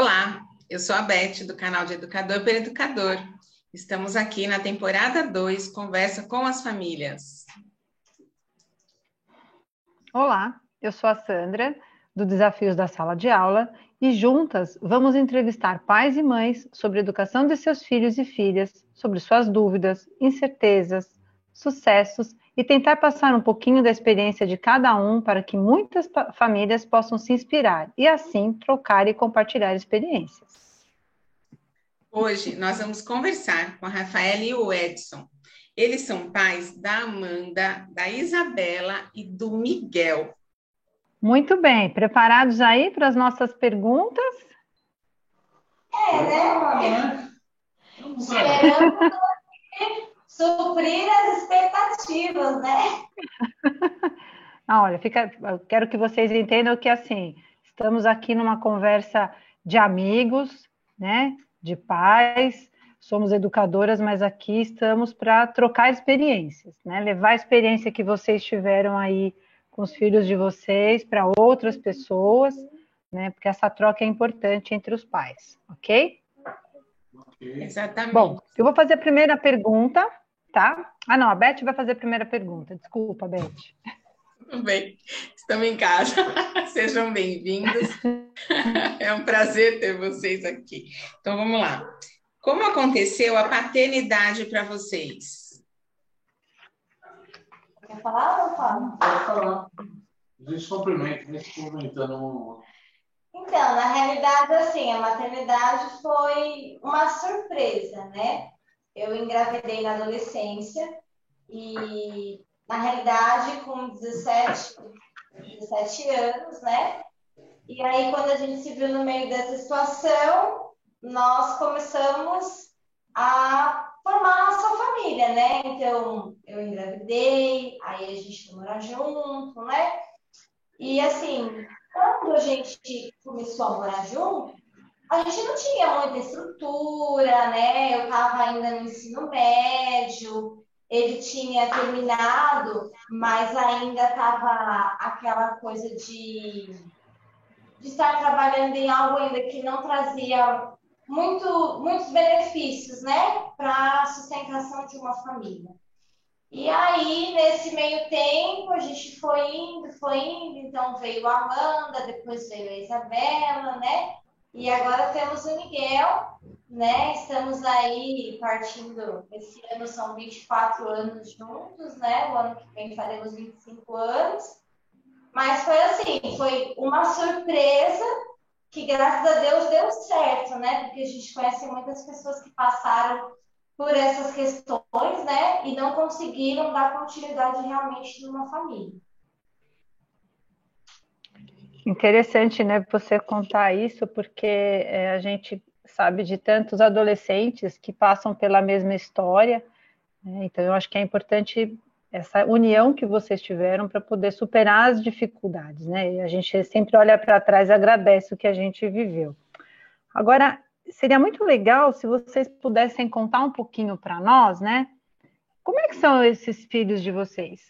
Olá, eu sou a Beth, do canal de Educador para Educador. Estamos aqui na temporada 2, Conversa com as Famílias. Olá, eu sou a Sandra, do Desafios da Sala de Aula, e juntas vamos entrevistar pais e mães sobre a educação de seus filhos e filhas, sobre suas dúvidas, incertezas, sucessos e tentar passar um pouquinho da experiência de cada um para que muitas famílias possam se inspirar e assim trocar e compartilhar experiências. Hoje nós vamos conversar com a Rafaela e o Edson. Eles são pais da Amanda, da Isabela e do Miguel. Muito bem, preparados aí para as nossas perguntas? É, né, mãe? Suprir as expectativas, né? Ah, olha, fica, eu quero que vocês entendam que assim, estamos aqui numa conversa de amigos, né? De pais, somos educadoras, mas aqui estamos para trocar experiências, né? Levar a experiência que vocês tiveram aí com os filhos de vocês para outras pessoas, né? Porque essa troca é importante entre os pais, ok? Exatamente. Bom, eu vou fazer a primeira pergunta tá? Ah, não, a Beth vai fazer a primeira pergunta. Desculpa, Beth. Tudo bem, estamos em casa. Sejam bem-vindos. É um prazer ter vocês aqui. Então, vamos lá. Como aconteceu a paternidade para vocês? Quer falar ou fala? Pode falar. A gente cumprimenta, a gente cumprimentando Então, na realidade, assim, a maternidade foi uma surpresa, né? Eu engravidei na adolescência e, na realidade, com 17, 17 anos, né? E aí, quando a gente se viu no meio dessa situação, nós começamos a formar a nossa família, né? Então, eu engravidei, aí a gente foi morar junto, né? E assim, quando a gente começou a morar junto, a gente não tinha muita estrutura, né? Eu estava ainda no ensino médio, ele tinha terminado, mas ainda estava aquela coisa de, de estar trabalhando em algo ainda que não trazia muito, muitos benefícios, né? Para a sustentação de uma família. E aí, nesse meio tempo, a gente foi indo, foi indo, então veio a Amanda, depois veio a Isabela, né? E agora temos o Miguel, né? Estamos aí partindo, esse ano são 24 anos juntos, né? O ano que vem faremos 25 anos. Mas foi assim, foi uma surpresa que graças a Deus deu certo, né? Porque a gente conhece muitas pessoas que passaram por essas questões, né? E não conseguiram dar continuidade realmente numa família. Interessante, né, você contar isso, porque é, a gente sabe de tantos adolescentes que passam pela mesma história, né? então eu acho que é importante essa união que vocês tiveram para poder superar as dificuldades, né? E a gente sempre olha para trás e agradece o que a gente viveu. Agora, seria muito legal se vocês pudessem contar um pouquinho para nós, né? Como é que são esses filhos de vocês?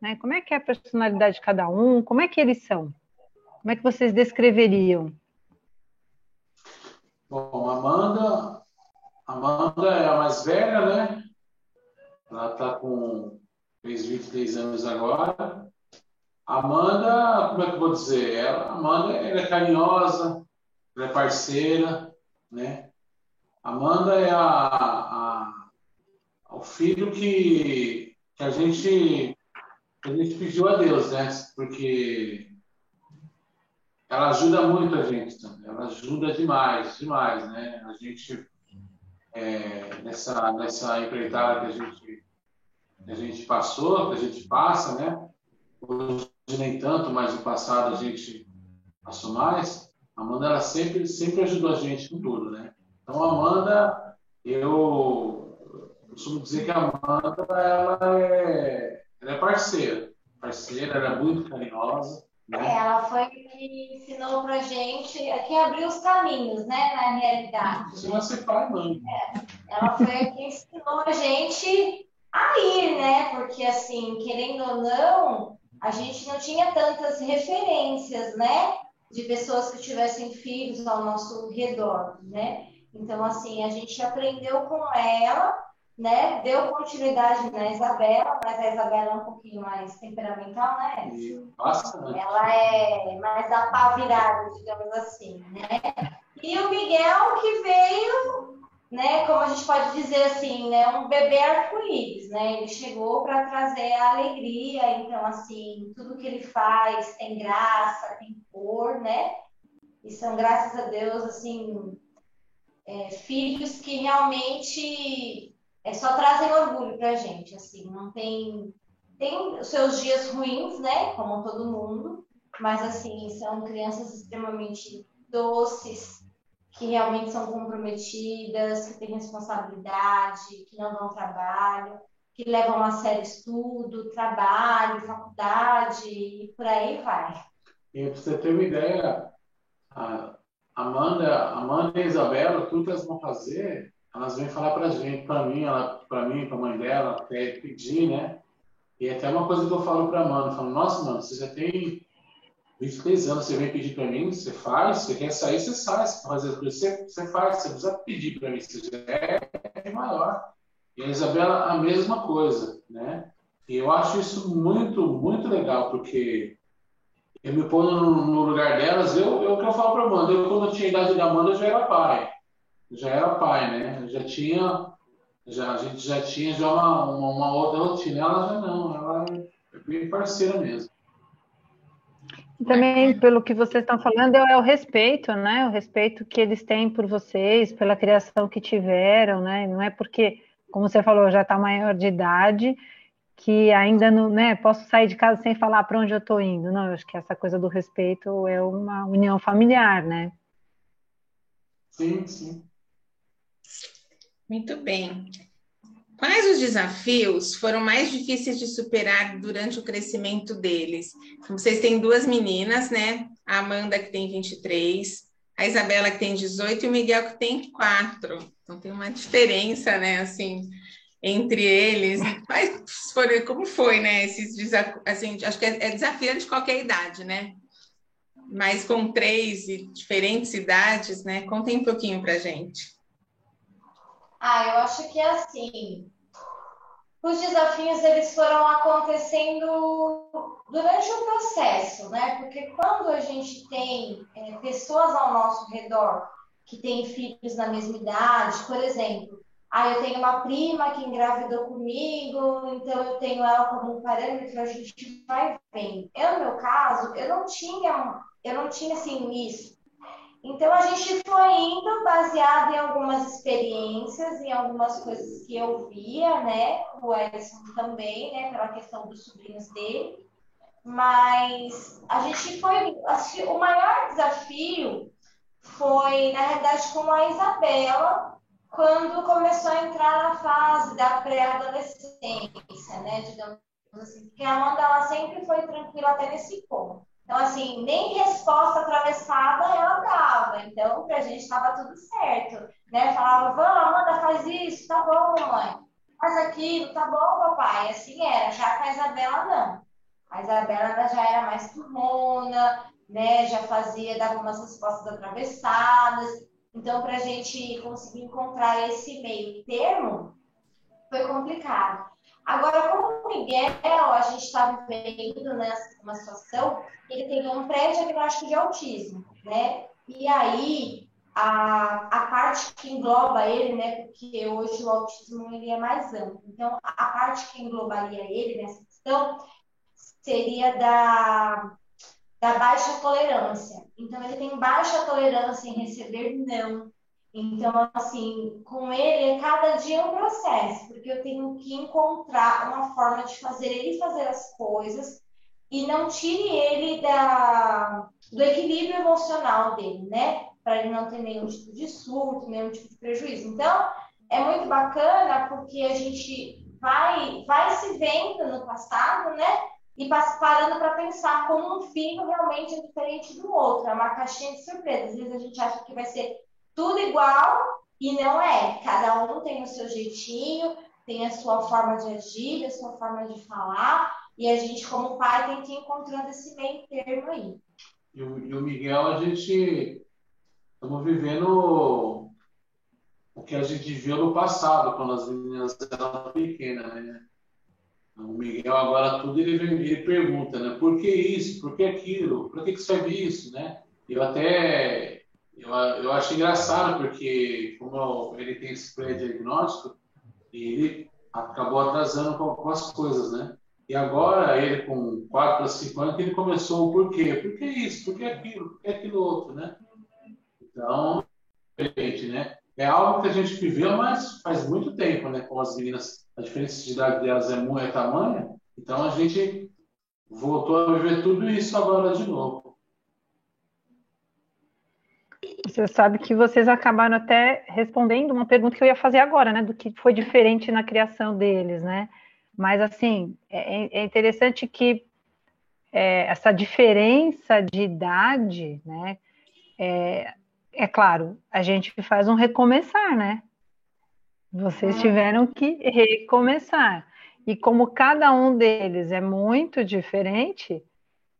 Né? Como é que é a personalidade de cada um? Como é que eles são? Como é que vocês descreveriam? Bom, Amanda, Amanda é a mais velha, né? Ela está com fez 23 anos agora. Amanda, como é que eu vou dizer? Ela, Amanda ela é carinhosa, ela é parceira, né? Amanda é a, a, o filho que, que a gente a gente pediu a Deus, né? Porque ela ajuda muito a gente também. Ela ajuda demais, demais, né? A gente é, nessa nessa empreitada que a gente que a gente passou, que a gente passa, né? Hoje nem tanto, mas no passado a gente passou mais. A Amanda ela sempre sempre ajudou a gente com tudo, né? Então a Amanda, eu costumo dizer que a Amanda ela é, ela é parceira, parceira, ela é muito carinhosa né? É, ela foi que ensinou pra gente, que abriu os caminhos, né, na realidade. Você vai ser pai, mãe. É, ela foi que ensinou a gente a ir, né, porque assim, querendo ou não, a gente não tinha tantas referências, né, de pessoas que tivessem filhos ao nosso redor, né? Então, assim, a gente aprendeu com ela, né? Deu continuidade na Isabela, mas a Isabela é um pouquinho mais temperamental, né? Bastante. Ela é mais da pá virada, digamos assim, né? E o Miguel que veio, né? Como a gente pode dizer assim, né? Um bebê arco-íris, né? Ele chegou para trazer a alegria, então, assim, tudo que ele faz tem graça, tem cor, né? E são, graças a Deus, assim, é, filhos que realmente é, só trazem orgulho para a gente, assim, não tem tem os seus dias ruins, né, como todo mundo, mas assim são crianças extremamente doces, que realmente são comprometidas, que têm responsabilidade, que não dão trabalho, que levam a sério estudo, trabalho, faculdade e por aí vai. E para você ter uma ideia, a Amanda, Amanda e Isabela, tudo elas vão fazer, elas vêm falar para a gente, para mim, para mim, para a mãe dela, até pedir, né? E até uma coisa que eu falo para Amanda, eu falo, nossa, mano, você já tem 23 anos, você vem pedir para mim, você faz, você quer sair, você sai, você quer as coisas, você, você faz, você precisa pedir para mim, você já é maior. E a Isabela, a mesma coisa, né? E eu acho isso muito, muito legal, porque eu me ponho no, no lugar delas, eu, eu que eu falo para Amanda, eu quando eu tinha a idade da Amanda, eu já era pai. Já era pai, né? Já tinha, já, a gente já tinha já uma, uma, uma outra rotina. Ela já não, ela é bem parceira mesmo. Também, pelo que vocês estão falando, é o respeito, né? O respeito que eles têm por vocês, pela criação que tiveram, né? Não é porque, como você falou, já está maior de idade, que ainda não, né, posso sair de casa sem falar para onde eu estou indo. Não, eu acho que essa coisa do respeito é uma união familiar, né? Sim, sim. Muito bem. Quais os desafios foram mais difíceis de superar durante o crescimento deles? Vocês têm duas meninas, né? A Amanda, que tem 23, a Isabela, que tem 18, e o Miguel, que tem 4. Então tem uma diferença, né? Assim, entre eles. Mas foram, como foi, né? Esses desafios, assim, acho que é, é desafiante de qualquer idade, né? Mas com três e diferentes idades, né? Contem um pouquinho para gente. Ah, eu acho que é assim. Os desafios eles foram acontecendo durante o processo, né? Porque quando a gente tem é, pessoas ao nosso redor que têm filhos na mesma idade, por exemplo, ah, eu tenho uma prima que engravidou comigo, então eu tenho ela como um parâmetro, a gente vai vendo. Eu, no meu caso, eu não tinha, eu não tinha assim isso. Então a gente foi indo baseado em algumas experiências, em algumas coisas que eu via, né? O Edson também, né? Pela questão dos sobrinhos dele. Mas a gente foi. O maior desafio foi, na realidade, com a Isabela, quando começou a entrar na fase da pré-adolescência, né, digamos assim, porque a Amanda ela sempre foi tranquila até nesse ponto. Então, assim, nem resposta atravessada ela dava. Então, pra gente estava tudo certo. Né? Falava, vamos, Amanda, faz isso, tá bom, mamãe. Faz aquilo, tá bom, papai. Assim era. Já com a Isabela, não. A Isabela já era mais turmona, né? Já fazia, dava umas respostas atravessadas. Então, para a gente conseguir encontrar esse meio termo, foi complicado. Agora, como o Miguel, a gente está vivendo né, uma situação, ele tem um pré-diagnóstico de autismo, né? E aí, a, a parte que engloba ele, né? Porque hoje o autismo ele é mais amplo. Então, a parte que englobaria ele nessa questão seria da da baixa tolerância. Então, ele tem baixa tolerância em receber não. Então, assim, com ele, é cada dia um processo, porque eu tenho que encontrar uma forma de fazer ele fazer as coisas e não tire ele da, do equilíbrio emocional dele, né? Para ele não ter nenhum tipo de surto, nenhum tipo de prejuízo. Então, é muito bacana porque a gente vai, vai se vendo no passado, né? e parando para pensar como um filho realmente é diferente do outro. É uma caixinha de surpresa. Às vezes a gente acha que vai ser tudo igual e não é. Cada um tem o seu jeitinho, tem a sua forma de agir, a sua forma de falar, e a gente, como pai, tem que ir encontrando esse meio termo aí. e o, Miguel, a gente estamos vivendo o que a gente viu no passado, quando as meninas eram pequenas, né? O Miguel agora tudo ele, ele pergunta, né? Por que isso? Por que aquilo? Por que, que serve isso, né? Eu até eu, eu acho engraçado porque como ele tem esse pré-diagnóstico, ele acabou atrasando algumas coisas, né? E agora ele com 4 para 5 anos ele começou o porquê? Por que isso? Por que aquilo? Por que aquilo outro, né? Então, né? É algo que a gente viveu, mas faz muito tempo, né? Com as meninas, a diferença de idade delas é muito é tamanha, então a gente voltou a viver tudo isso agora de novo. Você sabe que vocês acabaram até respondendo uma pergunta que eu ia fazer agora, né? Do que foi diferente na criação deles, né? Mas, assim, é, é interessante que é, essa diferença de idade, né? É, é claro, a gente faz um recomeçar, né? Vocês tiveram que recomeçar. E como cada um deles é muito diferente,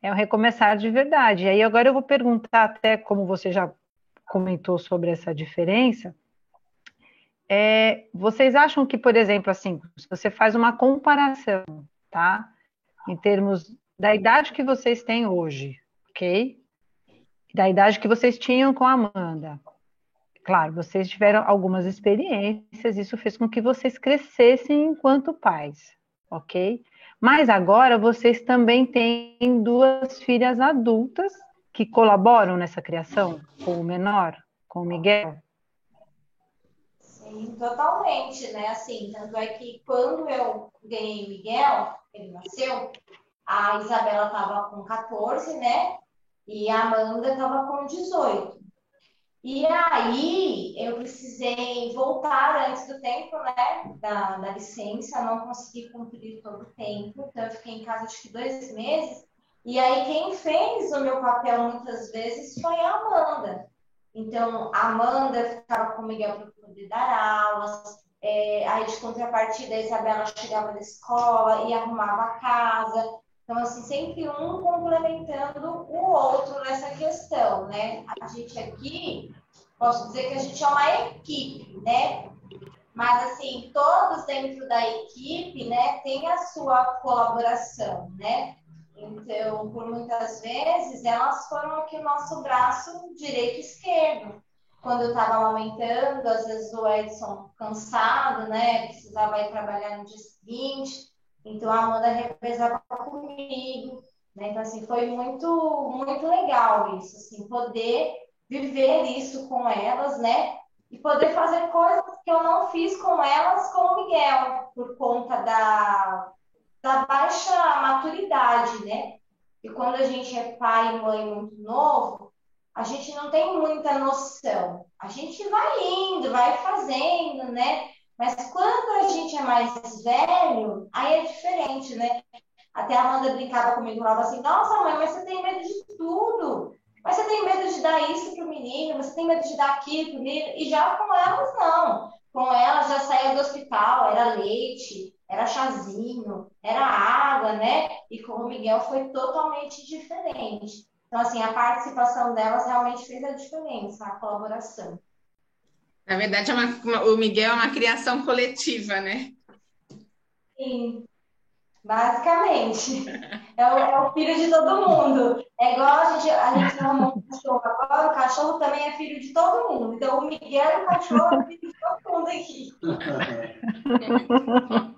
é um recomeçar de verdade. E aí agora eu vou perguntar até como você já comentou sobre essa diferença. É, vocês acham que, por exemplo, assim, se você faz uma comparação, tá? Em termos da idade que vocês têm hoje, ok? da idade que vocês tinham com a Amanda. Claro, vocês tiveram algumas experiências, isso fez com que vocês crescessem enquanto pais, ok? Mas agora vocês também têm duas filhas adultas que colaboram nessa criação, com o menor, com o Miguel. Sim, totalmente, né? Assim, tanto é que quando eu ganhei o Miguel, ele nasceu, a Isabela estava com 14, né? e a Amanda estava com 18. E aí eu precisei voltar antes do tempo, né, da, da licença, não consegui cumprir todo o tempo, então eu fiquei em casa acho que dois meses. E aí quem fez o meu papel muitas vezes foi a Amanda. Então a Amanda ficava com o Miguel para poder dar aulas, é, aí de contrapartida a Isabela chegava da escola e arrumava a casa. Então, assim, sempre um complementando o outro nessa questão, né? A gente aqui, posso dizer que a gente é uma equipe, né? Mas, assim, todos dentro da equipe, né, tem a sua colaboração, né? Então, por muitas vezes, elas foram aqui o nosso braço direito e esquerdo. Quando eu estava amamentando, às vezes o Edson cansado, né, precisava ir trabalhar no dia seguinte, então a Amanda represava comigo, né? Então assim, foi muito muito legal isso, assim, poder viver isso com elas, né? E poder fazer coisas que eu não fiz com elas com o Miguel, por conta da, da baixa maturidade, né? E quando a gente é pai e mãe muito novo, a gente não tem muita noção. A gente vai indo, vai fazendo, né? Mas quando a gente é mais velho, aí é diferente, né? Até a Amanda brincava comigo, falava assim: Nossa, mãe, mas você tem medo de tudo. Mas você tem medo de dar isso pro menino, você tem medo de dar aquilo pro menino. E já com elas, não. Com elas já saía do hospital, era leite, era chazinho, era água, né? E com o Miguel foi totalmente diferente. Então, assim, a participação delas realmente fez a diferença, a colaboração. Na verdade, é uma, o Miguel é uma criação coletiva, né? Sim, basicamente. É o, é o, filho de todo mundo. É igual a gente, a gente arrumou um cachorro agora, o cachorro também é filho de todo mundo. Então, o Miguel e o cachorro é filho de todo mundo aqui.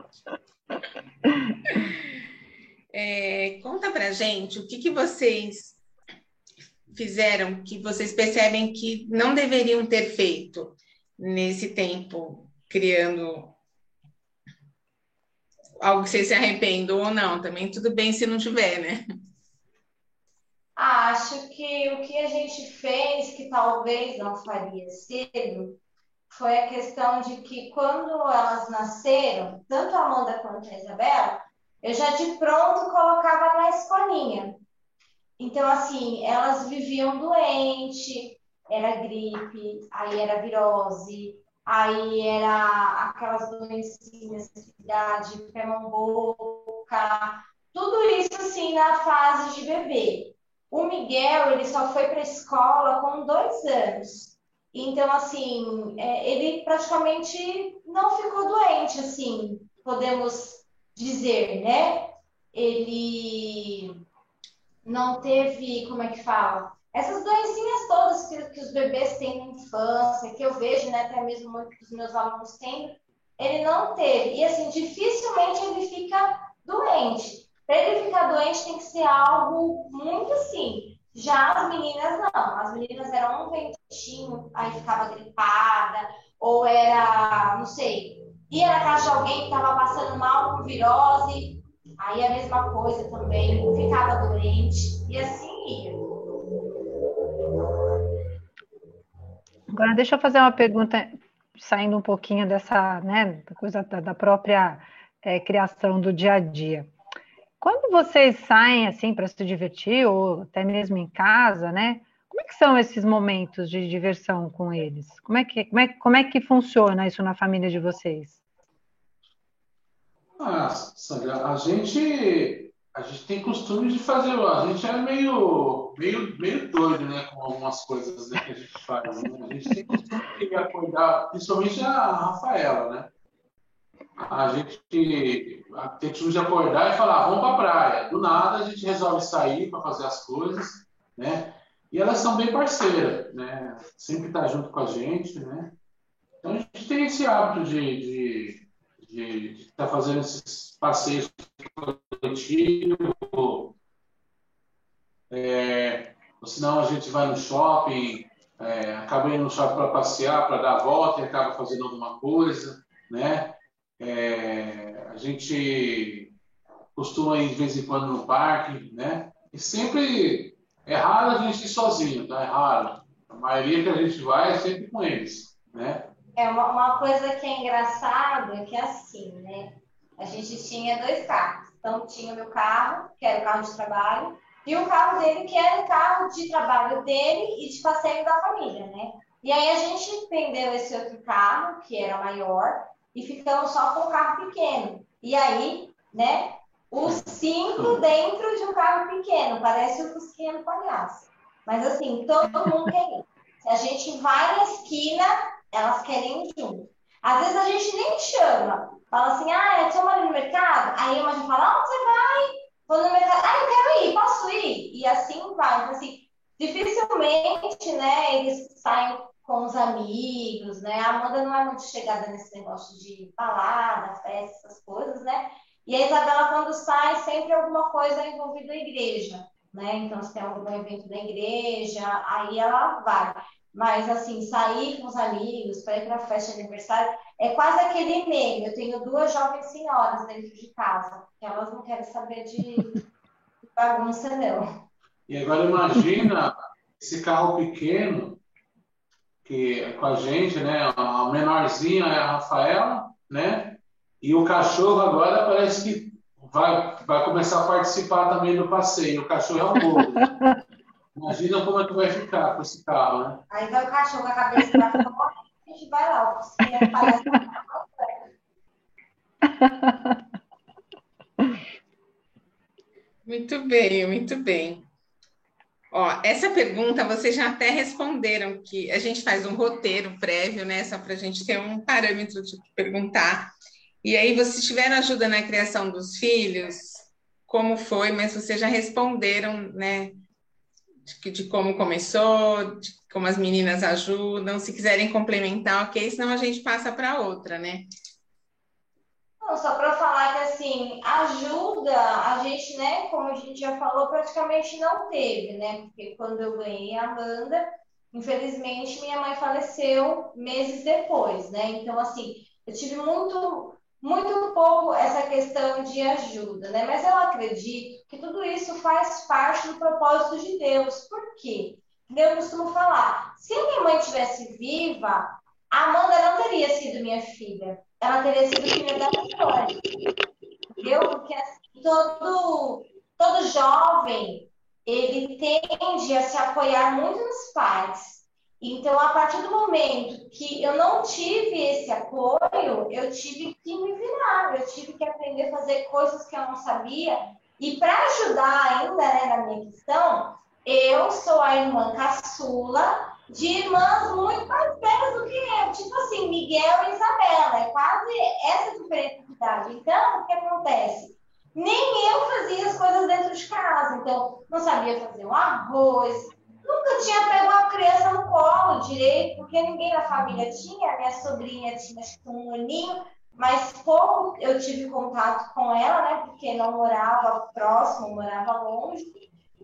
É, conta pra gente o que, que vocês fizeram que vocês percebem que não deveriam ter feito nesse tempo criando algo que você se arrependam ou não, também tudo bem se não tiver, né? Acho que o que a gente fez, que talvez não faria cedo, foi a questão de que quando elas nasceram, tanto a Amanda quanto a Isabela, eu já de pronto colocava na escolinha. Então, assim, elas viviam doente, era gripe, aí era virose, aí era aquelas doencinhas de cidade, pé, boca, tudo isso assim na fase de bebê. O Miguel, ele só foi para a escola com dois anos. Então, assim, é, ele praticamente não ficou doente, assim, podemos dizer, né? Ele não teve, como é que fala? Essas doencinhas todas que, que os bebês têm na infância, que eu vejo, né, até mesmo muitos dos meus alunos têm, ele não teve. E, assim, dificilmente ele fica doente. Para ele ficar doente tem que ser algo muito assim. Já as meninas não. As meninas eram um ventinho, aí ficava gripada, ou era, não sei, ia na casa de alguém que estava passando mal com virose, aí a mesma coisa também, ficava doente, e assim ia. Agora, deixa eu fazer uma pergunta, saindo um pouquinho dessa, né, coisa da, própria é, criação do dia a dia. Quando vocês saem assim para se divertir, ou até mesmo em casa, né? Como é que são esses momentos de diversão com eles? Como é que, como é, como é que funciona isso na família de vocês? Ah, Sandra, a gente, a gente tem costume de fazer, a gente é meio, meio, meio doido, né, com algumas coisas né, que a gente faz. Né? A gente tem costume de acordar, principalmente a Rafaela, né? A gente tem de acordar e falar, vamos para a praia. Do nada a gente resolve sair para fazer as coisas, né? E elas são bem parceiras, né? Sempre tá junto com a gente, né? Então a gente tem esse hábito de estar tá fazendo esses passeios coletivos. É, ou senão a gente vai no shopping, é, acaba indo no shopping para passear, para dar a volta e acaba fazendo alguma coisa, né? É, a gente costuma ir de vez em quando no parque, né? E sempre é raro a gente ir sozinho, tá? É raro. A maioria que a gente vai é sempre com eles, né? É uma, uma coisa que é engraçada é que é assim, né? A gente tinha dois carros. Então tinha o meu carro, que era o carro de trabalho, e o carro dele, que era o carro de trabalho dele e de passeio da família, né? E aí a gente vendeu esse outro carro, que era maior, e ficamos só com o carro pequeno. E aí, né, os cinco dentro de um carro pequeno, parece o Fusquinha do palhaço. Mas assim, todo mundo quer ir. Se a gente vai na esquina, elas querem ir junto. Às vezes a gente nem chama. Fala assim, ah, eu estou ali no mercado. Aí uma gente fala, onde você vai? Vou no mercado. Ah, eu quero ir, posso ir? E assim vai. Então, assim, dificilmente, né, eles saem com os amigos, né? A Amanda não é muito chegada nesse negócio de balada, festa, essas coisas, né? E a Isabela, quando sai, sempre alguma coisa envolvida na igreja, né? Então, se tem algum evento da igreja, aí ela vai. Mas, assim, sair com os amigos para ir para a festa de aniversário é quase aquele meme. Eu tenho duas jovens senhoras dentro de casa, que elas não querem saber de bagunça, não. E agora imagina esse carro pequeno que é com a gente, né? A menorzinha é a Rafaela, né? E o cachorro agora parece que vai, vai começar a participar também do passeio. O cachorro é um bobo. Imagina como é que vai ficar com esse carro, né? Aí vai o cachorro com a cabeça pra fora e a gente vai lá. O parece Muito bem, muito bem. Ó, essa pergunta vocês já até responderam, que a gente faz um roteiro prévio, né? Só para a gente ter um parâmetro de perguntar. E aí, vocês tiveram ajuda na criação dos filhos? Como foi? Mas vocês já responderam, né? De, de como começou, de como as meninas ajudam. Se quiserem complementar, ok, senão a gente passa para outra, né? Não, só para falar que assim, ajuda a gente, né? Como a gente já falou, praticamente não teve, né? Porque quando eu ganhei a Amanda, infelizmente minha mãe faleceu meses depois, né? Então, assim, eu tive muito, muito pouco essa questão de ajuda, né? Mas eu acredito que tudo isso faz parte do propósito de Deus. Por quê? Eu costumo falar, se a minha mãe tivesse viva, a Amanda não teria sido minha filha ela teria sido filha da Vitória. Entendeu? Porque assim, todo, todo jovem, ele tende a se apoiar muito nos pais. Então, a partir do momento que eu não tive esse apoio, eu tive que me virar, eu tive que aprender a fazer coisas que eu não sabia. E para ajudar ainda né, na minha questão, eu sou a irmã caçula de irmãs muito mais velhas do que eu. Tipo assim, Miguel e Isabela. É quase essa diferença de idade. Então, o que acontece? Nem eu fazia as coisas dentro de casa. Então, não sabia fazer um arroz. Nunca tinha pego uma criança no colo direito, porque ninguém na família tinha. Minha sobrinha tinha que um aninho, mas pouco eu tive contato com ela, né? Porque não morava próximo, morava longe.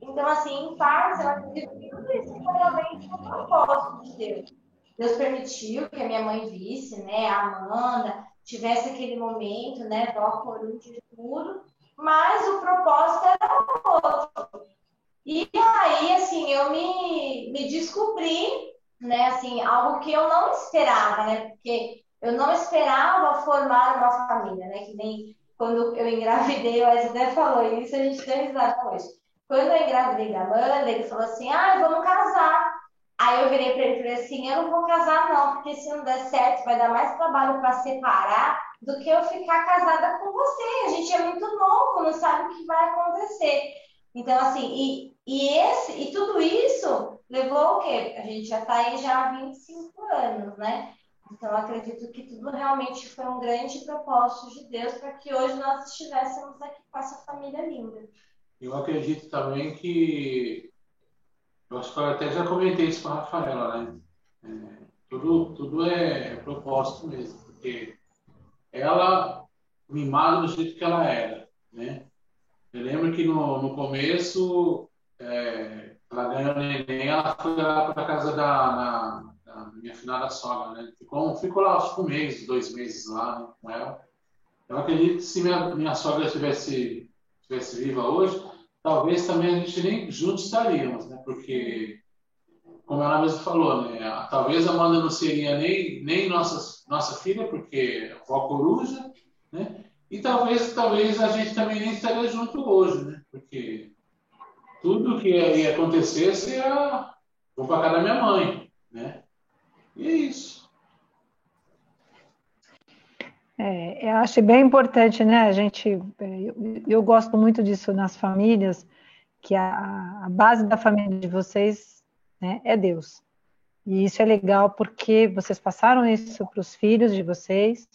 Então, assim, em parte, eu acredito que tudo isso foi realmente um propósito de Deus. Deus permitiu que a minha mãe visse, né, a Amanda, tivesse aquele momento, né, do coruja e tudo, mas o propósito era outro. E aí, assim, eu me, me descobri, né, assim, algo que eu não esperava, né, porque eu não esperava formar uma família, né, que nem quando eu engravidei, o Wesley falou isso, a gente tem risada hoje. Quando eu engravidei da Amanda, ele falou assim: ah, vamos casar. Aí eu virei para ele e falei assim: eu não vou casar, não, porque se não der certo, vai dar mais trabalho para separar do que eu ficar casada com você. A gente é muito novo, não sabe o que vai acontecer. Então, assim, e, e, esse, e tudo isso levou o quê? A gente já está aí já há 25 anos, né? Então, acredito que tudo realmente foi um grande propósito de Deus para que hoje nós estivéssemos aqui com essa família linda. Eu acredito também que. Eu acho que eu até já comentei isso com a Rafaela, né? É, tudo, tudo é propósito mesmo, porque ela, mimada do jeito que ela era, né? Eu lembro que no, no começo, é, ela ganhou neném, ela foi lá para casa da, na, da minha finada sogra, né? Ficou, ficou lá acho um mês, dois meses lá né, com ela. Eu acredito que se minha, minha sogra tivesse, tivesse viva hoje, talvez também a gente nem juntos estaríamos, né? Porque, como ela mesma falou, né? Talvez a Amanda não seria nem, nem nossa, nossa filha, porque é avó coruja, né? E talvez, talvez a gente também nem estaria junto hoje, né? Porque tudo que ia acontecer seria vou para casa da minha mãe, né? E é isso. É, eu acho bem importante, né? A gente, eu, eu gosto muito disso nas famílias, que a, a base da família de vocês né, é Deus. E isso é legal porque vocês passaram isso para os filhos de vocês,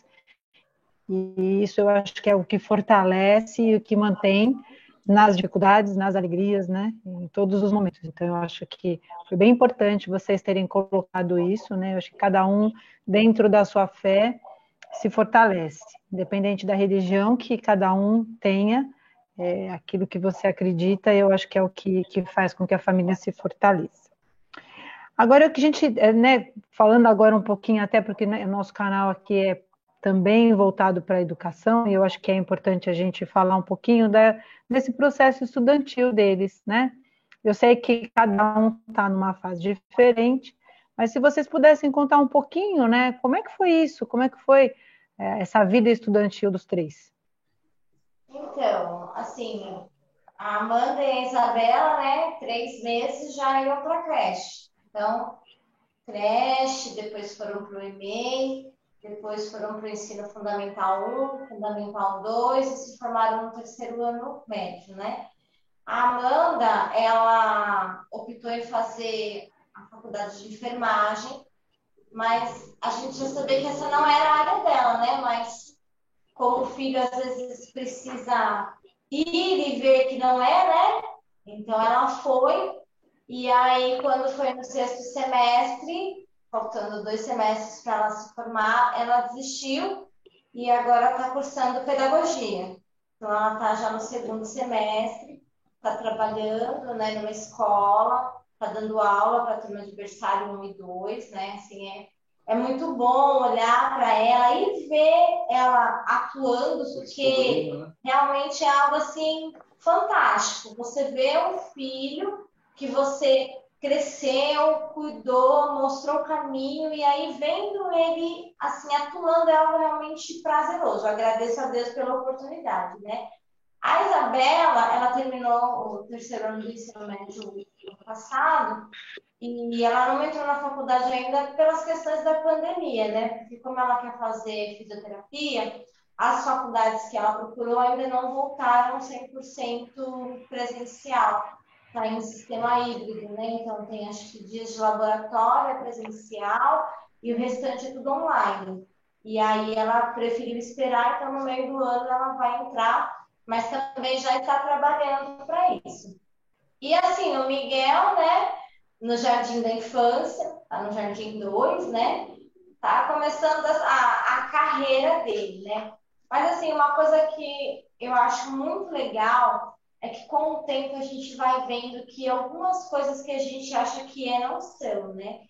e isso eu acho que é o que fortalece e o que mantém nas dificuldades, nas alegrias, né, em todos os momentos. Então eu acho que foi bem importante vocês terem colocado isso, né? Eu acho que cada um dentro da sua fé se fortalece, independente da religião que cada um tenha, é, aquilo que você acredita, eu acho que é o que, que faz com que a família se fortaleça. Agora, o que a gente, é, né, falando agora um pouquinho, até porque né, nosso canal aqui é também voltado para a educação, e eu acho que é importante a gente falar um pouquinho da, desse processo estudantil deles, né? Eu sei que cada um está numa fase diferente, mas se vocês pudessem contar um pouquinho, né? Como é que foi isso? Como é que foi essa vida estudantil dos três? Então, assim, a Amanda e a Isabela, né? Três meses já iam para creche. Então, creche, depois foram para o e-mail, depois foram para o ensino fundamental 1, fundamental 2 e se formaram no terceiro ano médio, né? A Amanda, ela optou em fazer a faculdade de enfermagem, mas a gente já sabia que essa não era a área dela, né? Mas como o filho às vezes precisa ir e ver que não é, né? Então ela foi, e aí quando foi no sexto semestre, faltando dois semestres para ela se formar, ela desistiu e agora está cursando pedagogia. Então ela está já no segundo semestre, está trabalhando né, numa escola, está dando aula para a turma de berçário 1 e 2, né? Assim, é, é muito bom olhar para ela e ver ela atuando, porque né? realmente é algo assim fantástico. Você vê um filho que você cresceu, cuidou, mostrou o caminho e aí vendo ele assim atuando é algo realmente prazeroso. Eu agradeço a Deus pela oportunidade, né? A Isabela, ela terminou o terceiro ano do ensino médio passado e ela não entrou na faculdade ainda pelas questões da pandemia, né? Porque como ela quer fazer fisioterapia, as faculdades que ela procurou ainda não voltaram 100% presencial. está em sistema híbrido, né? Então tem acho que dias de laboratório presencial e o restante é tudo online. E aí ela preferiu esperar, então no meio do ano ela vai entrar, mas também já está trabalhando para isso. E assim, o Miguel, né, no Jardim da Infância, tá no Jardim 2, né? Tá começando a, a carreira dele, né? Mas assim, uma coisa que eu acho muito legal é que com o tempo a gente vai vendo que algumas coisas que a gente acha que é não são, né?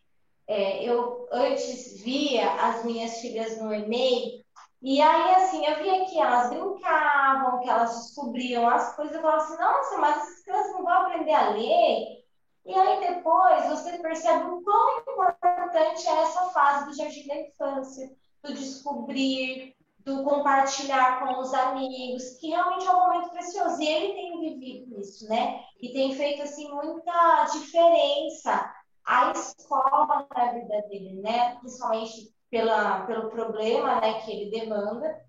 É, eu antes via as minhas filhas no Enem, e aí assim, eu via que elas brincavam, que elas descobriam as coisas, eu falava assim, nossa, mas essas crianças não vão aprender a ler. E aí depois você percebe o quão importante é essa fase do jardim da infância, do descobrir, do compartilhar com os amigos, que realmente é um momento precioso. E ele tem vivido isso, né? E tem feito, assim, muita diferença a escola na vida dele, né? Principalmente pela, pelo problema né, que ele demanda.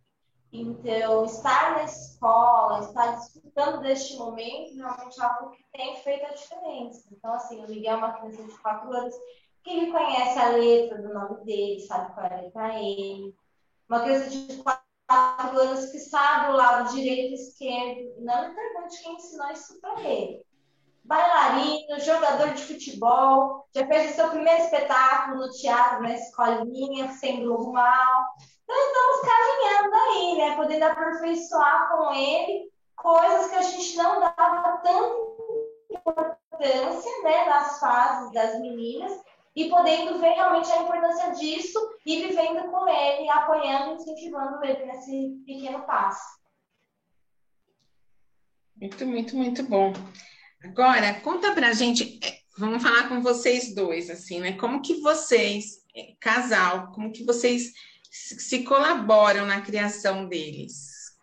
Então, estar na escola, estar desfrutando deste momento, realmente é algo que tem feito a diferença. Então, assim, o Miguel é uma criança de 4 anos que reconhece a letra do nome dele, sabe qual é a letra uma criança de quatro anos que sabe o lado direito e esquerdo. Não me pergunte quem ensinou isso para ele. Bailarino, jogador de futebol, já fez o seu primeiro espetáculo no teatro, na escolinha, sem Globo Mal. Então, estamos caminhando aí, né? Podendo aperfeiçoar com ele coisas que a gente não dava tanta importância né, nas fases das meninas e podendo ver realmente a importância disso e vivendo com ele, apoiando incentivando ele nesse pequeno passo. Muito, muito, muito bom. Agora, conta pra gente, é, vamos falar com vocês dois, assim, né? Como que vocês, é, casal, como que vocês se colaboram na criação deles?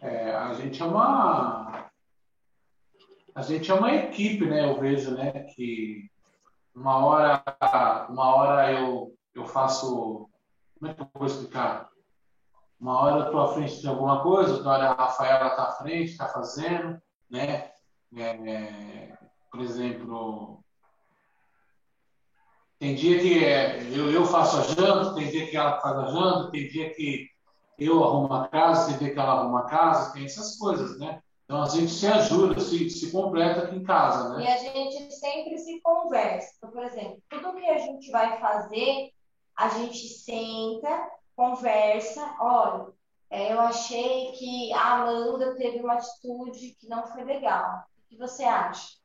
É, a gente é uma a gente é uma equipe, né? Eu vejo, né, que uma hora, uma hora eu, eu faço. Como é que eu vou explicar? Uma hora eu estou à frente de alguma coisa, outra hora a Rafaela está à frente, está fazendo, né? É, por exemplo, tem dia que é, eu, eu faço a janta, tem dia que ela faz a janta, tem dia que eu arrumo a casa, tem dia que ela arruma a casa, tem essas coisas, né? Então a gente se ajuda, se, se completa aqui em casa, né? E a gente sempre se conversa. Então, por exemplo, tudo que a gente vai fazer, a gente senta, conversa, olha, é, eu achei que a Amanda teve uma atitude que não foi legal. O que você acha?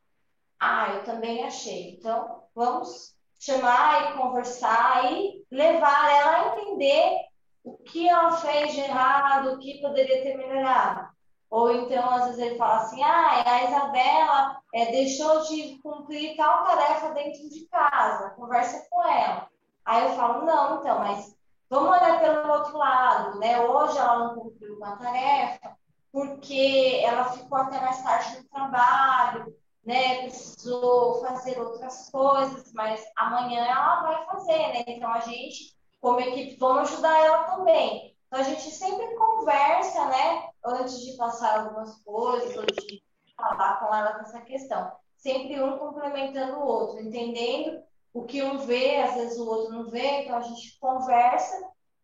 Ah, eu também achei. Então, vamos chamar e conversar e levar ela a entender o que ela fez de errado, o que poderia ter melhorado. Ou então, às vezes, ele fala assim: ah, a Isabela é, deixou de cumprir tal tarefa dentro de casa, conversa com ela. Aí eu falo: não, então, mas vamos olhar pelo outro lado, né? Hoje ela não cumpriu uma tarefa porque ela ficou até mais tarde no trabalho, né? Precisou fazer outras coisas, mas amanhã ela vai fazer, né? Então a gente, como equipe, vamos ajudar ela também. Então a gente sempre conversa, né? antes de passar algumas coisas, ou de falar com ela nessa questão. Sempre um complementando o outro, entendendo o que um vê, às vezes o outro não vê, então a gente conversa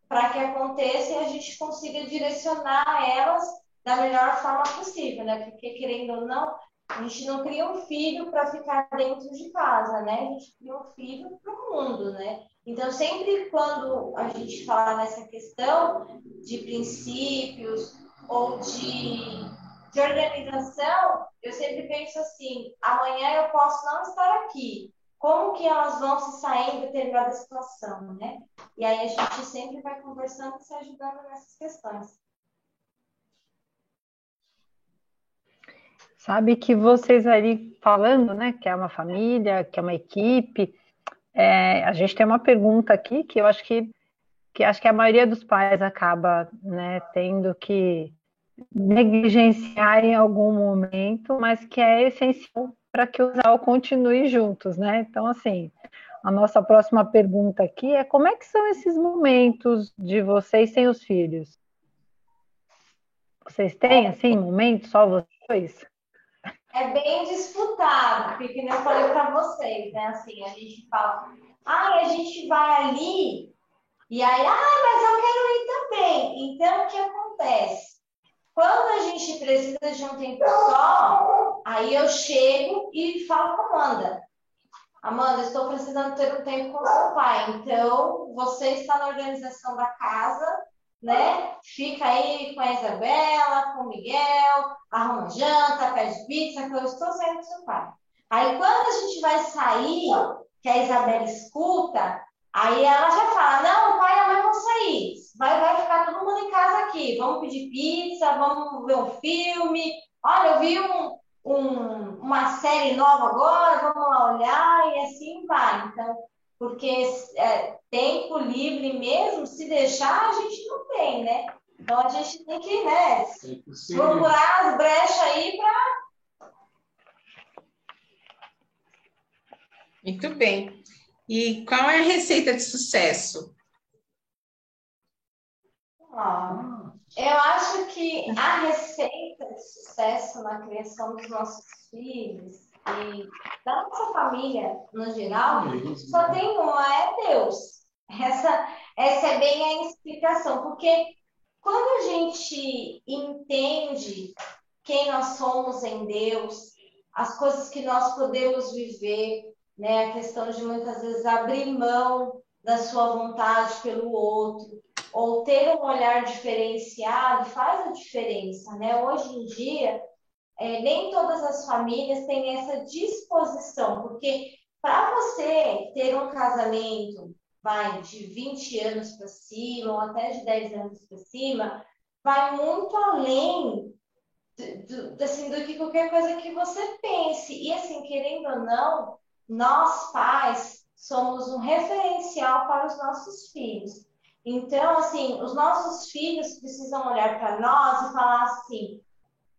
para que aconteça e a gente consiga direcionar elas da melhor forma possível, né? Porque, querendo ou não, a gente não cria um filho para ficar dentro de casa, né? A gente cria um filho para o mundo, né? Então, sempre quando a gente fala nessa questão de princípios, ou de, de organização, eu sempre penso assim: amanhã eu posso não estar aqui. Como que elas vão se sair em determinada situação, né? E aí a gente sempre vai conversando e se ajudando nessas questões. Sabe que vocês ali falando, né, que é uma família, que é uma equipe, é, a gente tem uma pergunta aqui que eu acho que, que acho que a maioria dos pais acaba, né, tendo que negligenciar em algum momento, mas que é essencial para que o casal continue juntos, né? Então, assim, a nossa próxima pergunta aqui é como é que são esses momentos de vocês sem os filhos? Vocês têm, assim, momentos só vocês? é bem disputado, porque como eu falei para vocês, né? Assim, a gente fala, ah, a gente vai ali, e aí, ah, mas eu quero ir também. Então, o que acontece? Quando a gente precisa de um tempo só, aí eu chego e falo com a Amanda. Amanda, estou precisando ter um tempo com seu pai. Então, você está na organização da casa, né? Fica aí com a Isabela, com o Miguel, arruma janta, pede pizza, que eu estou saindo com seu pai. Aí, quando a gente vai sair, que a Isabela escuta, aí ela já fala: Não, o pai e a mãe vão sair. Vai, vai ficar todo mundo em casa aqui. Vamos pedir pizza, vamos ver um filme. Olha, eu vi um, um, uma série nova agora, vamos lá olhar e assim vai. Então, porque é, tempo livre mesmo, se deixar, a gente não tem, né? Então a gente tem que, né, procurar as brechas aí para. Muito bem. E qual é a receita de sucesso? Ah, eu acho que a receita de sucesso na criação dos nossos filhos e da nossa família no geral só tem uma, é Deus. Essa, essa é bem a explicação, porque quando a gente entende quem nós somos em Deus, as coisas que nós podemos viver, né, a questão de muitas vezes abrir mão da sua vontade pelo outro, ou ter um olhar diferenciado faz a diferença, né? Hoje em dia, é, nem todas as famílias têm essa disposição, porque para você ter um casamento, vai de 20 anos para cima, ou até de 10 anos para cima, vai muito além do, do, assim, do que qualquer coisa que você pense. E assim, querendo ou não, nós pais somos um referencial para os nossos filhos. Então, assim, os nossos filhos precisam olhar para nós e falar assim: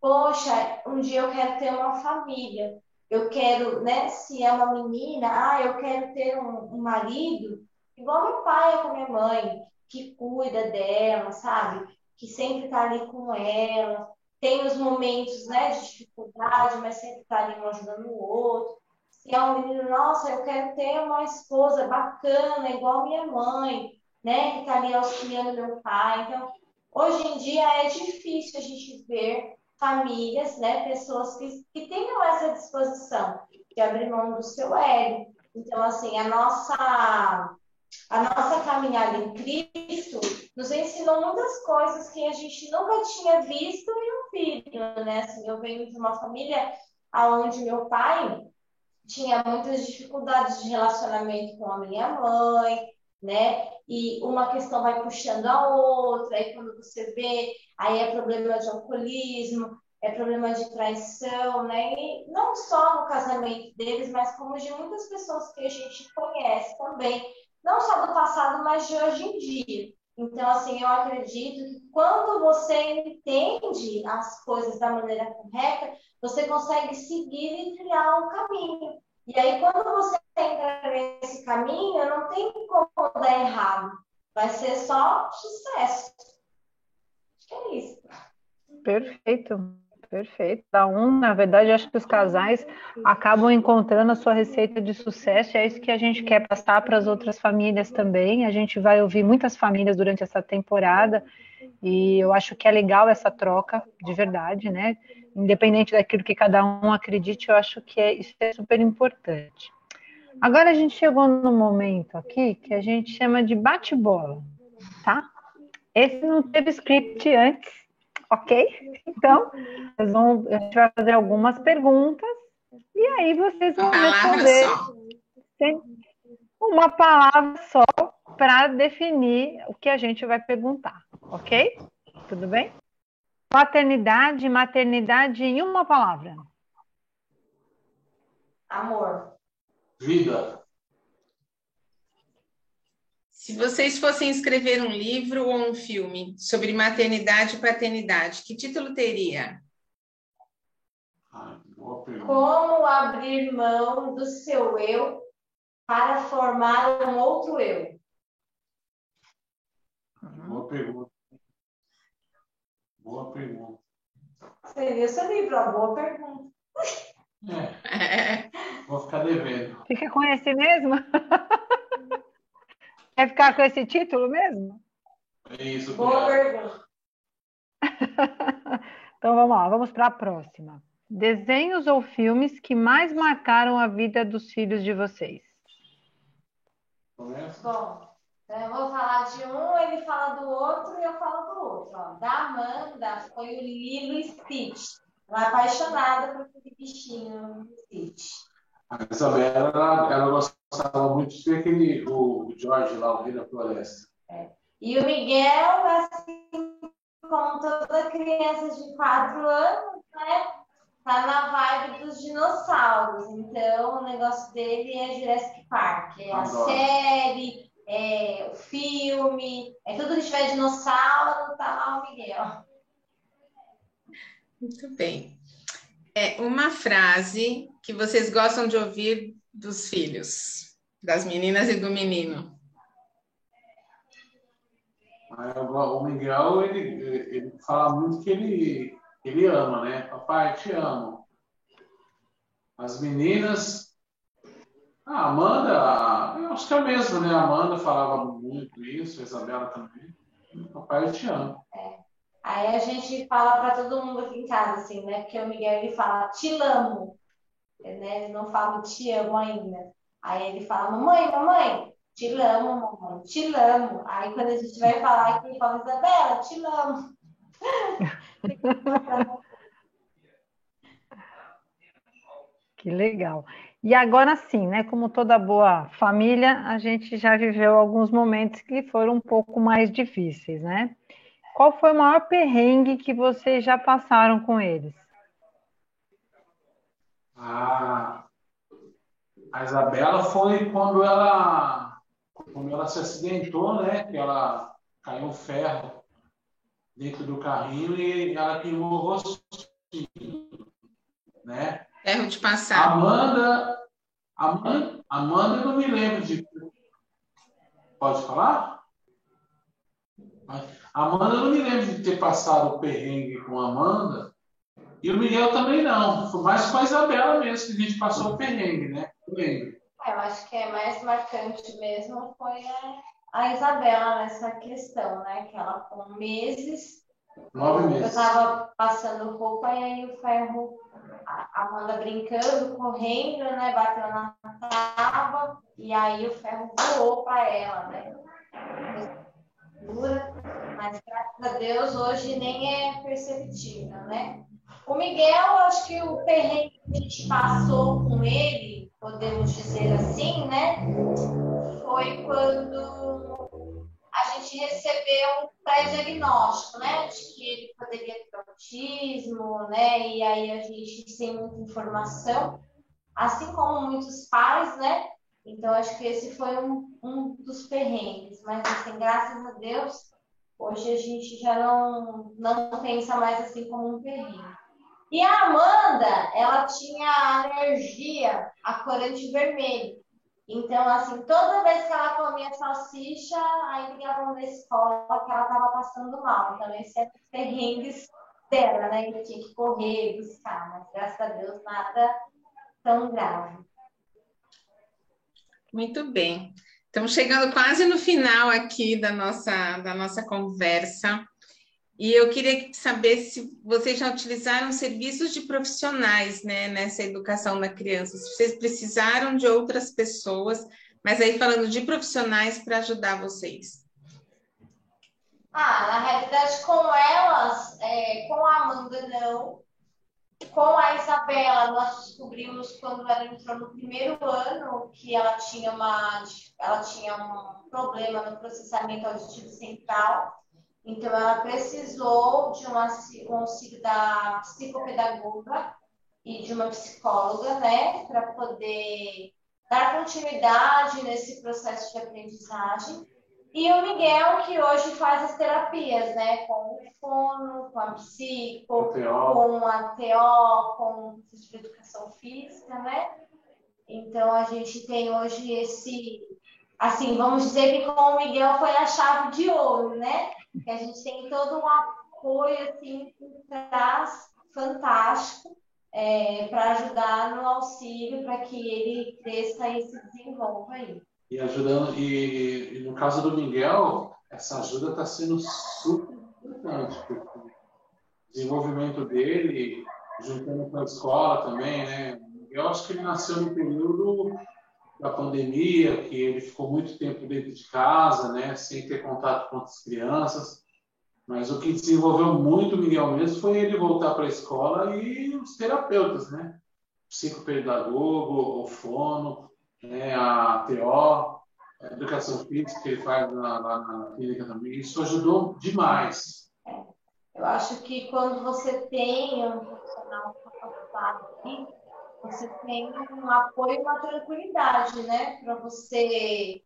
poxa, um dia eu quero ter uma família. Eu quero, né? Se é uma menina, ah, eu quero ter um, um marido igual meu pai é com minha mãe, que cuida dela, sabe? Que sempre está ali com ela. Tem os momentos, né, de dificuldade, mas sempre está ali um ajudando o outro. Se é um menino, nossa, eu quero ter uma esposa bacana, igual minha mãe né, que está ali auxiliando meu pai. Então, hoje em dia é difícil a gente ver famílias, né, pessoas que, que tenham essa disposição de abrir mão do seu ego. Então, assim, a nossa, a nossa caminhada em Cristo nos ensinou muitas coisas que a gente nunca tinha visto um filho, né? Assim, eu venho de uma família onde meu pai tinha muitas dificuldades de relacionamento com a minha mãe, né? E uma questão vai puxando a outra, aí quando você vê, aí é problema de alcoolismo, é problema de traição, né? E não só no casamento deles, mas como de muitas pessoas que a gente conhece também, não só do passado, mas de hoje em dia. Então, assim, eu acredito que quando você entende as coisas da maneira correta, você consegue seguir e trilhar um caminho. E aí, quando você entra nesse caminho, não tem como dar errado. Vai ser só sucesso. Acho que é isso. Perfeito. Perfeito. Da um, na verdade, acho que os casais acabam encontrando a sua receita de sucesso, e é isso que a gente quer passar para as outras famílias também. A gente vai ouvir muitas famílias durante essa temporada, e eu acho que é legal essa troca, de verdade, né? Independente daquilo que cada um acredite, eu acho que é, isso é super importante. Agora a gente chegou no momento aqui que a gente chama de bate-bola, tá? Esse não teve script antes, ok? Então, vão, a gente vai fazer algumas perguntas e aí vocês vão responder uma palavra só para definir o que a gente vai perguntar, ok? Tudo bem? Paternidade e maternidade em uma palavra. Amor. Vida. Se vocês fossem escrever um livro ou um filme sobre maternidade e paternidade, que título teria? Como abrir mão do seu eu para formar um outro eu? Boa pergunta. Boa pergunta. Seria seu livro, uma boa pergunta. É. Vou ficar devendo. Fica com esse mesmo? Quer ficar com esse título mesmo? É isso. Boa pergunta. então vamos lá, vamos para a próxima. Desenhos ou filmes que mais marcaram a vida dos filhos de vocês? Começa? Bom, então eu vou falar de um, ele fala do outro e eu falo do outro. Ó. Da Amanda foi o Lilo Stitch. Ela é apaixonada por aquele bichinho Stitch. A Isabela, ela, ela gostava muito de ver aquele, o George lá, o Rei da Floresta. E o Miguel, assim como toda criança de 4 anos, né? Tá na vibe dos dinossauros. Então, o negócio dele é Jurassic Park. É a Adoro. série, é o filme, é tudo que tiver dinossauro, tá lá o Miguel. Muito bem. É uma frase que vocês gostam de ouvir dos filhos, das meninas e do menino. Aí, O Miguel, ele, ele fala muito que ele, ele ama, né? Papai, te amo. As meninas. A Amanda, eu acho que é a mesma, né? A Amanda falava muito isso, a Isabela também. Papai, eu te amo. Aí a gente fala para todo mundo aqui em casa, assim, né? Porque o Miguel ele fala te amo, né? Ele não fala te amo ainda. Aí ele fala, mamãe, mamãe, te amo, mamãe, te amo. Aí quando a gente vai falar aqui, ele fala, Isabela, te amo. Que legal. E agora sim, né? Como toda boa família, a gente já viveu alguns momentos que foram um pouco mais difíceis, né? Qual foi o maior perrengue que vocês já passaram com eles? A, a Isabela foi quando ela, quando ela se acidentou, né? Que ela caiu um ferro dentro do carrinho e ela queimou o rostinho, né? Ferro de passar. Amanda, Amanda, Amanda, eu não me lembro de. Pode falar? Amanda, eu não me lembro de ter passado o perrengue com a Amanda. E o Miguel também não. Foi mais com a Isabela mesmo que a gente passou o perrengue, né? Eu lembro. É, Eu acho que é mais marcante mesmo foi a, a Isabela nessa questão, né? Que ela com meses Nove Eu meses. tava passando roupa e aí o ferro, a Amanda brincando, correndo, né? Bateu na tábua e aí o ferro voou para ela, né? Mas graças a Deus hoje nem é perceptível, né? O Miguel, acho que o perrengue que a gente passou com ele, podemos dizer assim, né? Foi quando a gente recebeu um pré-diagnóstico, né, de que ele poderia ter autismo, né, e aí a gente sem muita informação, assim como muitos pais, né, então acho que esse foi um, um dos perrengues, mas assim, graças a Deus, hoje a gente já não, não pensa mais assim como um perrengue. E a Amanda, ela tinha alergia a corante vermelho. Então, assim, toda vez que ela comia salsicha, aí ligavam na escola que ela estava passando mal. Então, esse é perrengues dela, né? Ele tinha que correr, buscar, mas graças a Deus nada tão grave. Muito bem. Estamos chegando quase no final aqui da nossa, da nossa conversa. E eu queria saber se vocês já utilizaram serviços de profissionais né, nessa educação da criança, se vocês precisaram de outras pessoas, mas aí falando de profissionais para ajudar vocês. Ah, na realidade, com elas, é, com a Amanda, não. Com a Isabela, nós descobrimos quando ela entrou no primeiro ano que ela tinha, uma, ela tinha um problema no processamento auditivo central. Então, ela precisou de uma, um auxílio da psicopedagoga e de uma psicóloga, né, para poder dar continuidade nesse processo de aprendizagem. E o Miguel, que hoje faz as terapias, né, com o fono, com a psico, com a TO, com o de educação física, né? Então, a gente tem hoje esse, assim, vamos dizer que com o Miguel foi a chave de ouro, né? Que a gente tem todo um apoio, assim, por trás, fantástico. é, para ajudar no auxílio para que ele cresça e se desenvolva aí. E ajudando, e, e no caso do Miguel, essa ajuda está sendo super importante, porque o desenvolvimento dele, juntando com a escola também, né? Eu acho que ele nasceu no período da pandemia, que ele ficou muito tempo dentro de casa, né, sem ter contato com as crianças. Mas o que desenvolveu muito o Miguel mesmo foi ele voltar para a escola e os terapeutas, né? Psicopedagogo, o fono, né, a TO, a educação física que ele faz lá na, na, clínica também. Isso ajudou demais. Eu acho que quando você tem um profissional capacitado você tem um apoio uma tranquilidade, né? Para você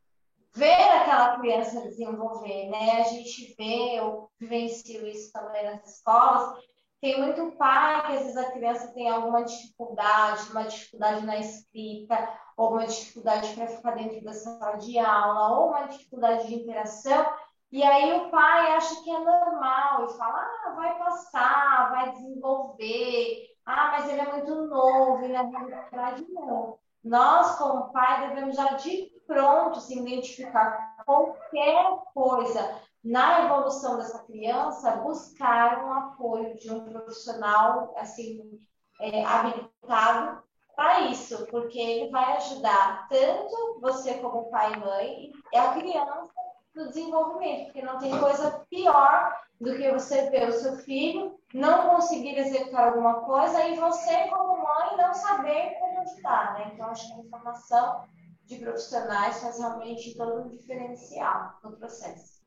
ver aquela criança desenvolver, né? A gente vê, eu vivencio isso também nas escolas, tem muito pai que às vezes a criança tem alguma dificuldade, uma dificuldade na escrita, ou uma dificuldade para ficar dentro da sala de aula, ou uma dificuldade de interação, e aí o pai acha que é normal e fala, ah, vai passar, vai desenvolver, ah, mas ele é muito novo, ele é realidade não. Nós, como pai, devemos já de pronto se identificar qualquer coisa na evolução dessa criança, buscar um apoio de um profissional assim é, habilitado para isso, porque ele vai ajudar tanto você como pai e mãe e a criança no desenvolvimento, porque não tem coisa pior do que você ver o seu filho não conseguir executar alguma coisa e você, como mãe, não saber como ajudar, né? Então, acho que a informação de profissionais faz realmente todo um diferencial no processo.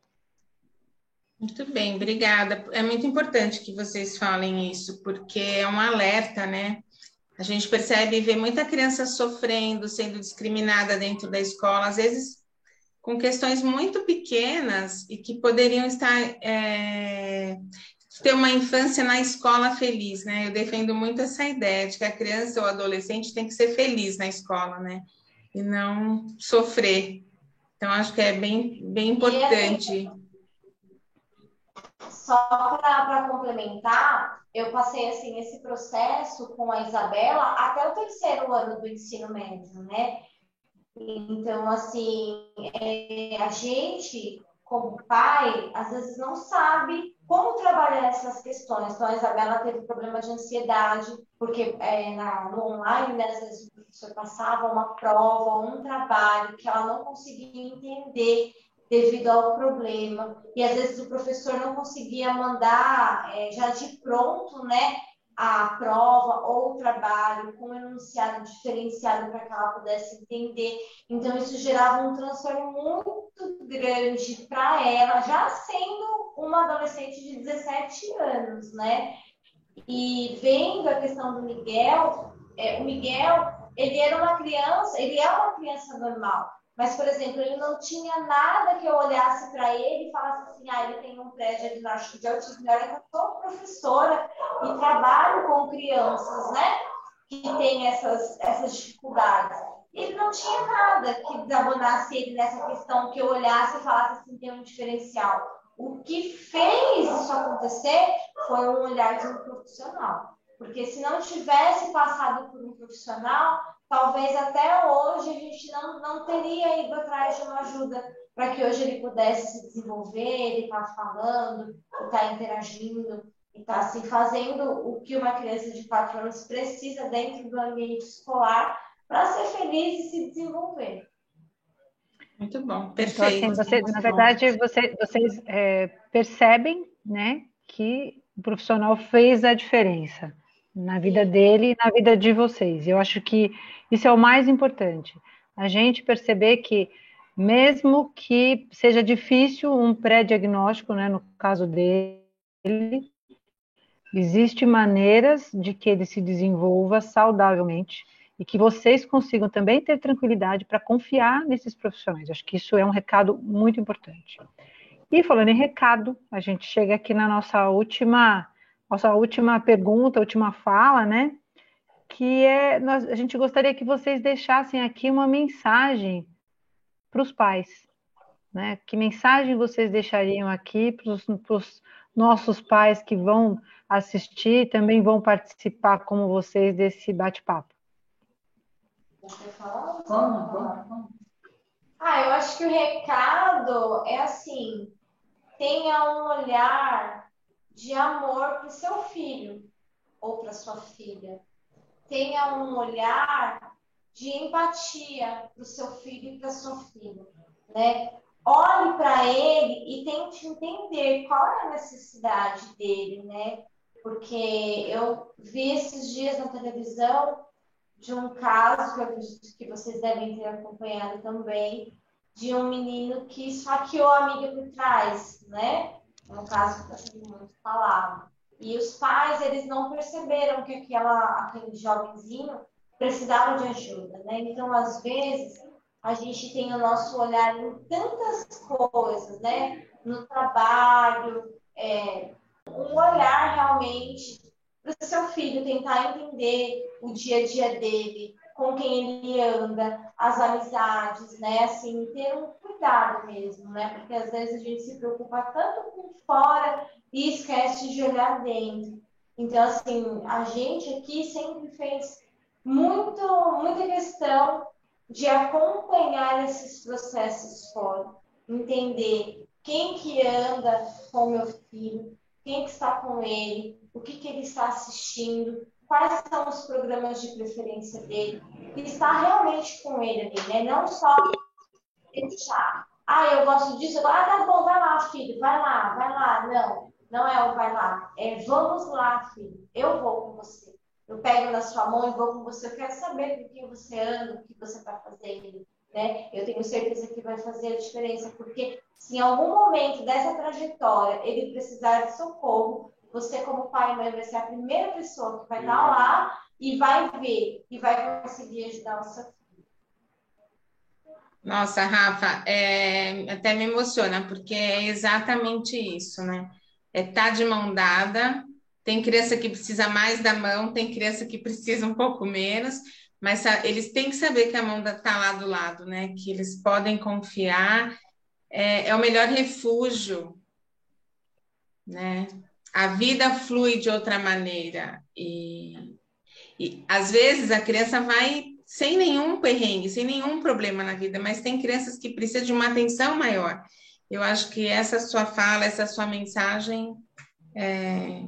Muito bem, obrigada. É muito importante que vocês falem isso, porque é um alerta, né? A gente percebe e vê muita criança sofrendo, sendo discriminada dentro da escola, às vezes com questões muito pequenas e que poderiam estar é, ter uma infância na escola feliz, né? Eu defendo muito essa ideia de que a criança ou adolescente tem que ser feliz na escola, né? E não sofrer. Então, acho que é bem, bem importante. Só para complementar, eu passei assim esse processo com a Isabela até o terceiro ano do ensino médio, né? Então, assim, é, a gente, como pai, às vezes não sabe como trabalhar essas questões. Então, a Isabela teve problema de ansiedade, porque é, na, no online, né, às vezes o professor passava uma prova, um trabalho que ela não conseguia entender devido ao problema. E às vezes o professor não conseguia mandar é, já de pronto, né? A prova ou o trabalho com um enunciado diferenciado para que ela pudesse entender. Então, isso gerava um transtorno muito grande para ela, já sendo uma adolescente de 17 anos, né? E vendo a questão do Miguel, é, o Miguel, ele era uma criança, ele é uma criança normal, mas, por exemplo, ele não tinha nada que eu olhasse para ele e falasse assim, ah, ele tem um pré-diagnóstico de autismo. Que eu sou professora e trabalho com crianças, né? Que têm essas, essas dificuldades. Ele não tinha nada que desabonasse ele nessa questão que eu olhasse e falasse assim, tem um diferencial. O que fez isso acontecer foi um olhar de um profissional. Porque se não tivesse passado por um profissional, talvez até hoje a gente não, não teria ido atrás de uma ajuda para que hoje ele pudesse se desenvolver, ele está falando, está interagindo, está assim, fazendo o que uma criança de 4 anos precisa dentro do ambiente escolar para ser feliz e se desenvolver. Muito bom, perfeito. Então, assim, você, na verdade, você, vocês é, percebem né, que o profissional fez a diferença na vida dele e na vida de vocês. Eu acho que isso é o mais importante. A gente perceber que, mesmo que seja difícil um pré-diagnóstico, né, no caso dele, existe maneiras de que ele se desenvolva saudavelmente e que vocês consigam também ter tranquilidade para confiar nesses profissionais. Acho que isso é um recado muito importante. E falando em recado, a gente chega aqui na nossa última nossa última pergunta, última fala, né? Que é, nós, a gente gostaria que vocês deixassem aqui uma mensagem para os pais, né? Que mensagem vocês deixariam aqui para os nossos pais que vão assistir, também vão participar como vocês desse bate-papo? Ah, eu acho que o recado é assim: tenha um olhar de amor para o seu filho ou para sua filha. Tenha um olhar de empatia para o seu filho e para sua filha, né? Olhe para ele e tente entender qual é a necessidade dele, né? Porque eu vi esses dias na televisão de um caso que eu acredito que vocês devem ter acompanhado também, de um menino que esfaqueou a amiga por trás, né? Um caso que está sendo muito falado. E os pais, eles não perceberam que aquela, aquele jovenzinho precisava de ajuda, né? Então, às vezes, a gente tem o nosso olhar em tantas coisas, né? No trabalho, é, um olhar realmente para o seu filho, tentar entender o dia a dia dele, com quem ele anda, as amizades, né? Assim, ter um cuidado mesmo, né? Porque às vezes a gente se preocupa tanto com fora e esquece de olhar dentro. Então, assim, a gente aqui sempre fez muito, muita questão de acompanhar esses processos fora, entender quem que anda com meu filho, quem que está com ele, o que, que ele está assistindo, quais são os programas de preferência dele, estar realmente com ele ali, né? Não só deixar, ah, eu gosto disso, ah, tá bom, vai lá, filho, vai lá, vai lá. Não, não é o vai lá, é vamos lá, filho, eu vou com você. Eu pego na sua mão e vou com você, eu quero saber com quem você anda, o que você está fazendo. Né? Eu tenho certeza que vai fazer a diferença, porque se em algum momento dessa trajetória ele precisar de socorro, você, como pai e mãe, vai ser a primeira pessoa que vai estar lá e vai ver e vai conseguir ajudar o seu filho. Nossa, Rafa, é, até me emociona, porque é exatamente isso, né? É estar tá de mão dada. Tem criança que precisa mais da mão, tem criança que precisa um pouco menos, mas eles têm que saber que a mão está lá do lado, né? Que eles podem confiar. É, é o melhor refúgio, né? A vida flui de outra maneira. E, e às vezes a criança vai sem nenhum perrengue, sem nenhum problema na vida, mas tem crianças que precisam de uma atenção maior. Eu acho que essa sua fala, essa sua mensagem é,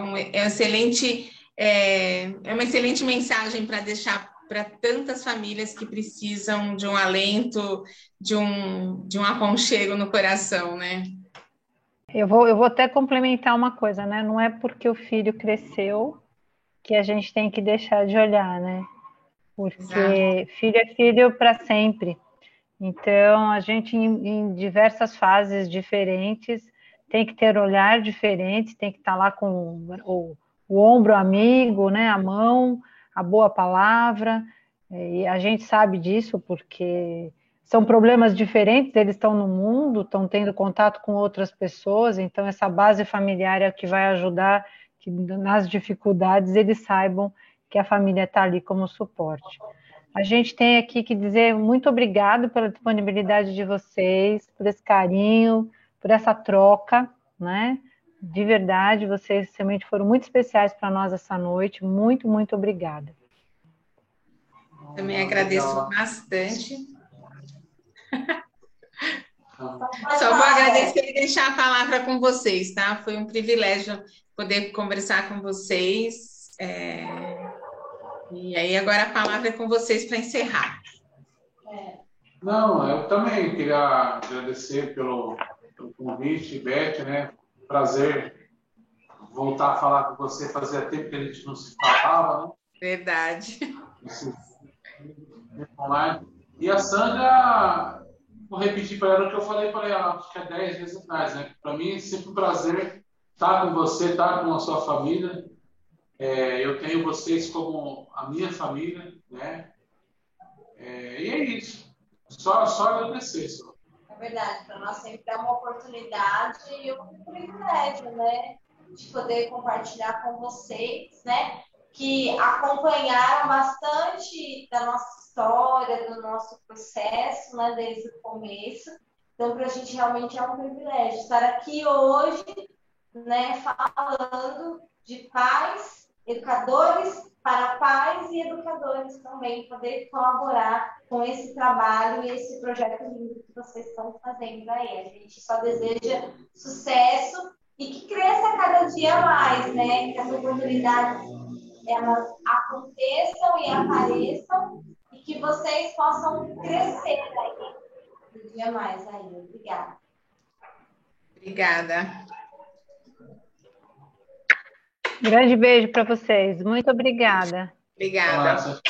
é é excelente, é, é uma excelente mensagem para deixar para tantas famílias que precisam de um alento, de um, de um aconchego no coração, né? Eu vou, eu vou até complementar uma coisa, né? Não é porque o filho cresceu que a gente tem que deixar de olhar, né? Porque filho é filho para sempre. Então, a gente, em, em, diversas fases diferentes, tem que ter olhar diferente, tem que estar lá com o, o ombro amigo, né? A mão, a boa palavra. E a gente sabe disso porque são problemas diferentes, eles estão no mundo, estão tendo contato com outras pessoas, então essa base familiar é que vai ajudar que nas dificuldades eles saibam que a família está ali como suporte. A gente tem aqui que dizer muito obrigado pela disponibilidade de vocês, por esse carinho, por essa troca, né? De verdade, vocês realmente foram muito especiais para nós essa noite. Muito, muito obrigada. Também agradeço bastante. Só vou agradecer e deixar a palavra com vocês, tá? Foi um privilégio poder conversar com vocês. É... E aí, agora a palavra é com vocês para encerrar. Não, eu também queria agradecer pelo, pelo convite, Beth, né? Prazer voltar a falar com você. Fazia tempo que a gente não se falava, né? Verdade. E a Sandra, vou repetir para ela o que eu falei para ela, acho que há 10 vezes atrás, né? Para mim é sempre um prazer estar com você, estar com a sua família. É, eu tenho vocês como a minha família, né? É, e é isso. Só, só agradecer. Só. É verdade, para nós sempre é uma oportunidade e um privilégio, né? De poder compartilhar com vocês, né? Que acompanharam bastante da nossa história, do nosso processo, né, desde o começo. Então, para a gente realmente é um privilégio estar aqui hoje, né, falando de pais, educadores para pais e educadores também, poder colaborar com esse trabalho e esse projeto lindo que vocês estão fazendo aí. A gente só deseja sucesso e que cresça cada dia mais, né? Que as oportunidades elas aconteçam e apareçam e que vocês possam crescer aí um dia mais aí. Obrigada. Obrigada. Grande beijo para vocês. Muito obrigada. Obrigada.